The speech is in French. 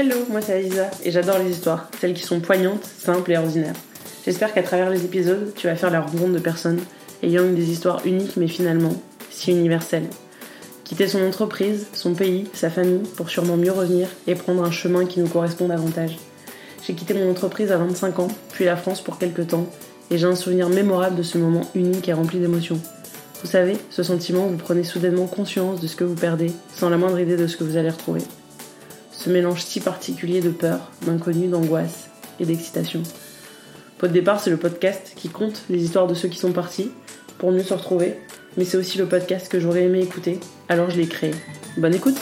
Hello, moi c'est Aziza et j'adore les histoires, celles qui sont poignantes, simples et ordinaires. J'espère qu'à travers les épisodes, tu vas faire la rencontre de personnes ayant des histoires uniques mais finalement si universelles. Quitter son entreprise, son pays, sa famille pour sûrement mieux revenir et prendre un chemin qui nous correspond davantage. J'ai quitté mon entreprise à 25 ans, puis la France pour quelques temps et j'ai un souvenir mémorable de ce moment unique et rempli d'émotions. Vous savez, ce sentiment vous prenez soudainement conscience de ce que vous perdez, sans la moindre idée de ce que vous allez retrouver. Ce mélange si particulier de peur, d'inconnu, d'angoisse et d'excitation. Pot de départ, c'est le podcast qui compte les histoires de ceux qui sont partis, pour mieux se retrouver, mais c'est aussi le podcast que j'aurais aimé écouter, alors je l'ai créé. Bonne écoute